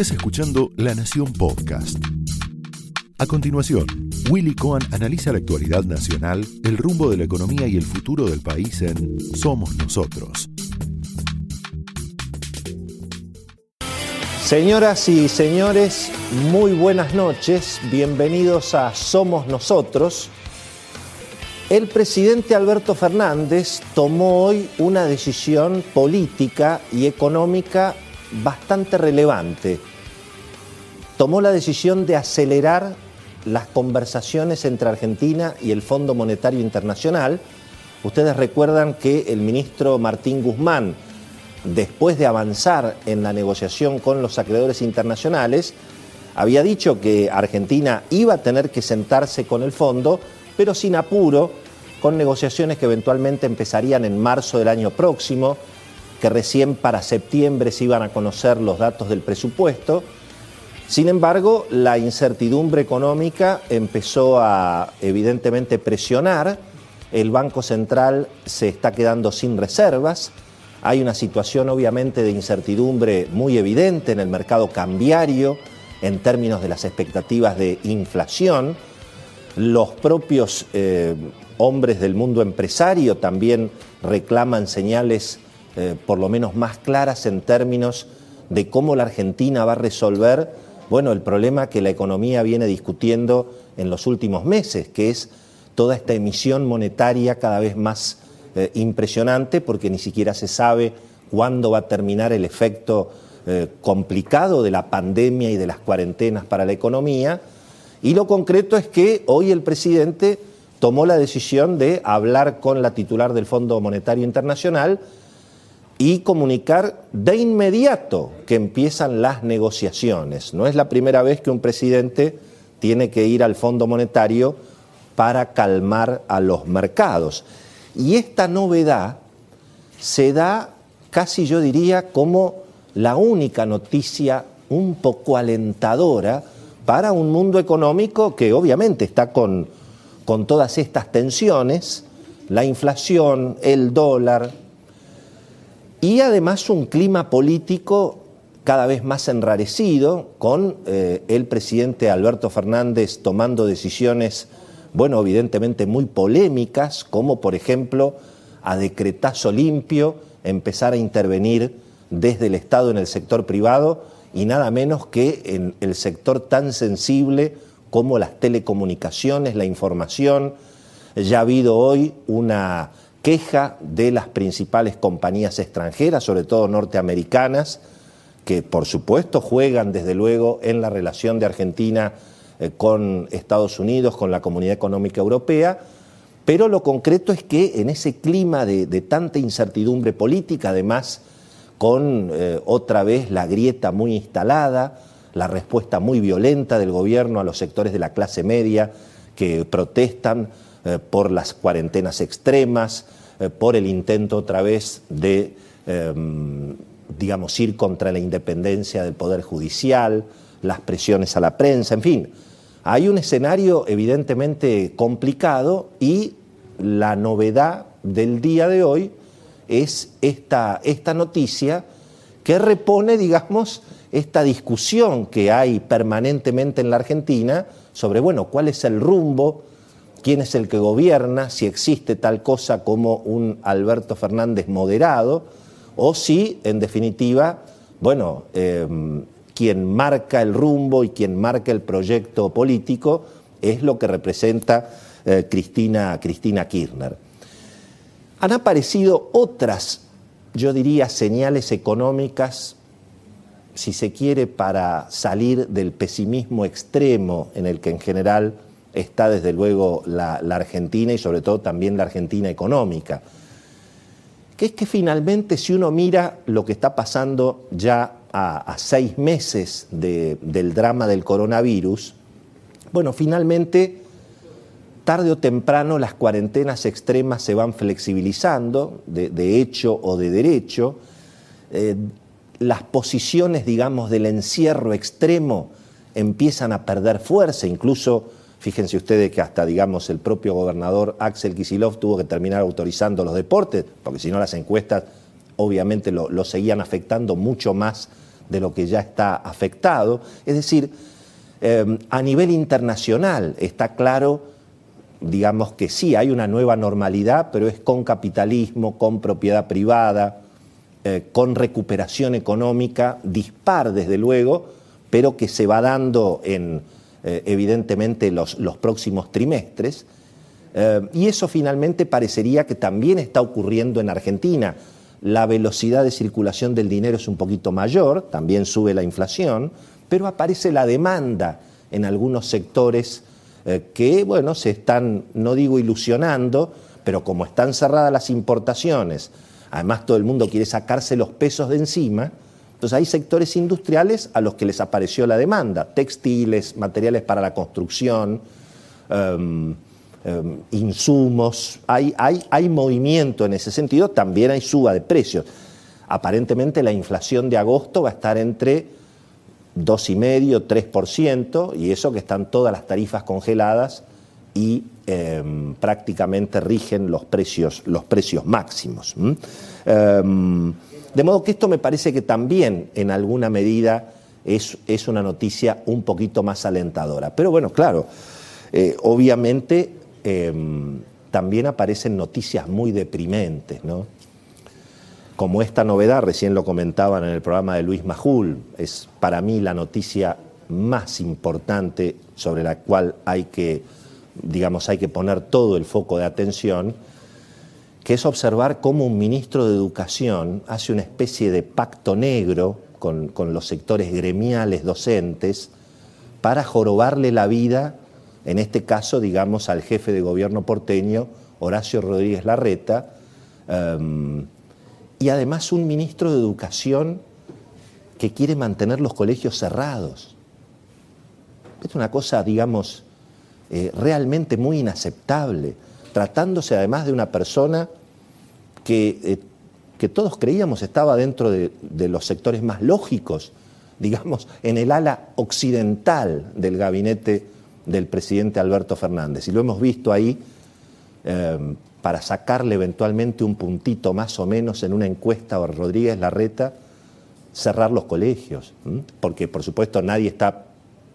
Estás escuchando La Nación Podcast. A continuación, Willy Cohen analiza la actualidad nacional, el rumbo de la economía y el futuro del país en Somos Nosotros. Señoras y señores, muy buenas noches, bienvenidos a Somos Nosotros. El presidente Alberto Fernández tomó hoy una decisión política y económica bastante relevante. Tomó la decisión de acelerar las conversaciones entre Argentina y el Fondo Monetario Internacional. Ustedes recuerdan que el ministro Martín Guzmán, después de avanzar en la negociación con los acreedores internacionales, había dicho que Argentina iba a tener que sentarse con el fondo, pero sin apuro, con negociaciones que eventualmente empezarían en marzo del año próximo, que recién para septiembre se iban a conocer los datos del presupuesto. Sin embargo, la incertidumbre económica empezó a evidentemente presionar, el Banco Central se está quedando sin reservas, hay una situación obviamente de incertidumbre muy evidente en el mercado cambiario en términos de las expectativas de inflación. Los propios eh, hombres del mundo empresario también reclaman señales eh, por lo menos más claras en términos de cómo la Argentina va a resolver bueno, el problema que la economía viene discutiendo en los últimos meses, que es toda esta emisión monetaria cada vez más eh, impresionante porque ni siquiera se sabe cuándo va a terminar el efecto eh, complicado de la pandemia y de las cuarentenas para la economía. Y lo concreto es que hoy el presidente tomó la decisión de hablar con la titular del Fondo Monetario Internacional y comunicar de inmediato que empiezan las negociaciones. No es la primera vez que un presidente tiene que ir al Fondo Monetario para calmar a los mercados. Y esta novedad se da casi yo diría como la única noticia un poco alentadora para un mundo económico que obviamente está con, con todas estas tensiones, la inflación, el dólar, y además un clima político cada vez más enrarecido, con eh, el presidente Alberto Fernández tomando decisiones, bueno, evidentemente muy polémicas, como por ejemplo a decretazo limpio empezar a intervenir desde el Estado en el sector privado y nada menos que en el sector tan sensible como las telecomunicaciones, la información. Ya ha habido hoy una queja de las principales compañías extranjeras, sobre todo norteamericanas, que por supuesto juegan desde luego en la relación de Argentina eh, con Estados Unidos, con la Comunidad Económica Europea, pero lo concreto es que en ese clima de, tanta incertidumbre política, además con eh, otra vez la grieta muy instalada, la respuesta muy violenta del gobierno a los sectores de la clase media que protestan eh, por las cuarentenas extremas, eh, por el intento otra vez de, em, digamos, ir contra la independencia del Poder Judicial, las presiones a la prensa, en fin. Hay un escenario evidentemente complicado y la novedad del día de hoy es esta, esta noticia que repone, digamos, esta discusión que hay permanentemente en la Argentina sobre, bueno, cuál es el rumbo quién es el que gobierna, si existe tal cosa como un Alberto Fernández moderado, o si, en definitiva, bueno, em, quien marca el rumbo y quien marca el proyecto político es lo que representa eh, Cristina, Cristina Kirchner. Han aparecido otras, yo diría, señales económicas, si se quiere, para salir del pesimismo extremo en el que en general está desde luego la, Argentina y sobre todo también la Argentina económica, que es que finalmente si uno mira lo que está pasando ya a, seis meses del drama del coronavirus, bueno, finalmente tarde o temprano las cuarentenas extremas se van flexibilizando, de, hecho o de derecho, eh, las posiciones, digamos, del encierro extremo empiezan a perder fuerza, incluso Fíjense ustedes que hasta, digamos, el propio gobernador Axel Kisilov tuvo que terminar autorizando los deportes, porque si no las encuestas obviamente lo, seguían afectando mucho más de lo que ya está afectado. Es decir, eh, a nivel internacional está claro, digamos que sí, hay una nueva normalidad, pero es con capitalismo, con propiedad privada, eh, con recuperación económica dispar, desde luego, pero que se va dando en, eh, evidentemente, los, los, próximos trimestres. y eso finalmente parecería que también está ocurriendo en Argentina la velocidad de circulación del dinero es un poquito mayor, también sube la inflación, pero aparece la demanda en algunos sectores eh, que, bueno, se están, no digo ilusionando, pero como están cerradas las importaciones, además todo el mundo quiere sacarse los pesos de encima, entonces hay sectores industriales a los que les apareció la demanda, textiles, materiales para la construcción, em, Em, insumos, hay, hay, hay movimiento en ese sentido, también hay suba de precios. Aparentemente la inflación de agosto va a estar entre 2,5%, 3%, y eso que están todas las tarifas congeladas y em, prácticamente rigen los precios, los precios máximos. De modo que esto me parece que también en alguna medida es, es una noticia un poquito más alentadora. Pero bueno, claro, eh, obviamente Em, también aparecen noticias muy deprimentes, ¿no? Como esta novedad, recién lo comentaban en el programa de Luis Majul, es para mí la noticia más importante sobre la cual hay que, digamos, hay que poner todo el foco de atención, que es observar cómo un ministro de Educación hace una especie de pacto negro con, con los sectores gremiales docentes para jorobarle la vida en este caso, digamos, al jefe de gobierno porteño, Horacio Rodríguez Larreta, em, y además un ministro de Educación que quiere mantener los colegios cerrados. Es una cosa, digamos, eh, realmente muy inaceptable, tratándose además de una persona que, eh, que todos creíamos estaba dentro de, los sectores más lógicos, digamos, en el ala occidental del gabinete del presidente Alberto Fernández. Y lo hemos visto ahí em, para sacarle eventualmente un puntito más o menos en una encuesta a Rodríguez Larreta, cerrar los colegios, porque por supuesto nadie está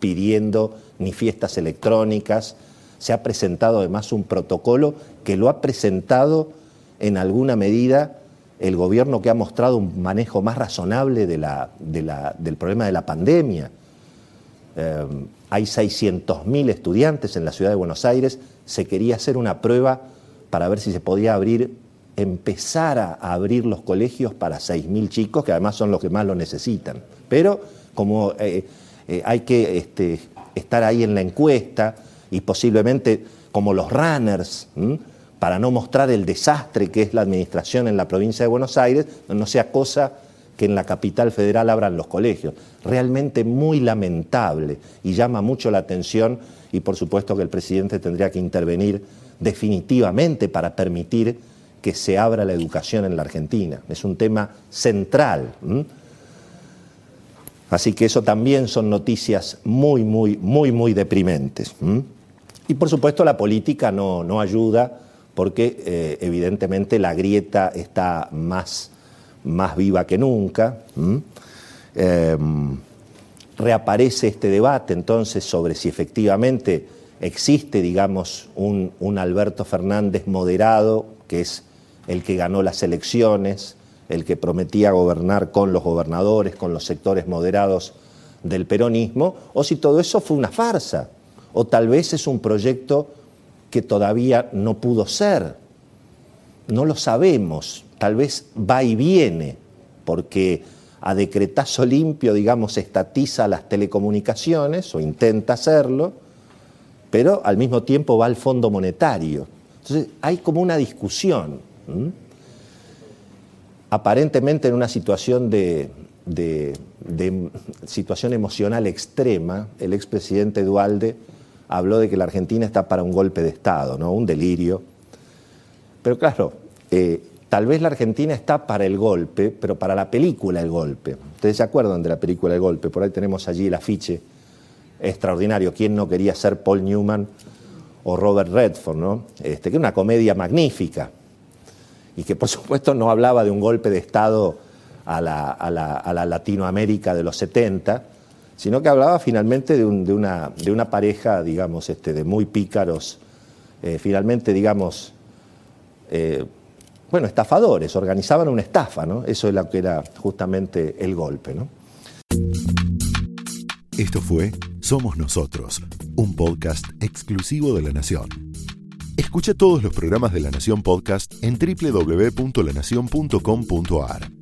pidiendo ni fiestas electrónicas, se ha presentado además un protocolo que lo ha presentado en alguna medida el gobierno que ha mostrado un manejo más razonable del problema de la pandemia. Em, hay 600.000 estudiantes en la ciudad de Buenos Aires, se quería hacer una prueba para ver si se podía abrir, empezar a abrir los colegios para 6.000 chicos, que además son los que más lo necesitan. Pero como eh, eh, hay que este, estar ahí en la encuesta y posiblemente como los runners, para no mostrar el desastre que es la administración en la provincia de Buenos Aires, no sea cosa que en la capital federal abran los colegios. Realmente muy lamentable y llama mucho la atención y por supuesto que el presidente tendría que intervenir definitivamente para permitir que se abra la educación en la Argentina. Es un tema central. Así que eso también son noticias muy, muy, muy, muy deprimentes. Y por supuesto la política no, no ayuda porque eh, evidentemente la grieta está más más viva que nunca. Em, reaparece este debate entonces sobre si efectivamente existe, digamos, un, un, Alberto Fernández moderado, que es el que ganó las elecciones, el que prometía gobernar con los gobernadores, con los sectores moderados del peronismo, o si todo eso fue una farsa, o tal vez es un proyecto que todavía no pudo ser. No lo sabemos, tal vez va y viene, porque a decretazo limpio, digamos, estatiza las telecomunicaciones o intenta hacerlo, pero al mismo tiempo va al Fondo Monetario. Entonces hay como una discusión. Aparentemente en una situación de, situación emocional extrema, el expresidente Dualde habló de que la Argentina está para un golpe de Estado, ¿no? un delirio. Pero claro, eh, Tal vez la Argentina está para el golpe, pero para la película El Golpe. Ustedes se acuerdan de la película El Golpe, por ahí tenemos allí el afiche extraordinario. ¿Quién no quería ser Paul Newman o Robert Redford? ¿no? Este, que una comedia magnífica y que por supuesto no hablaba de un golpe de Estado a la, Latinoamérica de los 70, sino que hablaba finalmente de, una, pareja, digamos, este, de muy pícaros, eh, finalmente, digamos, eh, bueno, estafadores, organizaban una estafa, ¿no? Eso es lo que era justamente el golpe, ¿no? Esto fue Somos Nosotros, un podcast exclusivo de La Nación. Escucha todos los programas de La Nación Podcast en www.lanacion.com.ar.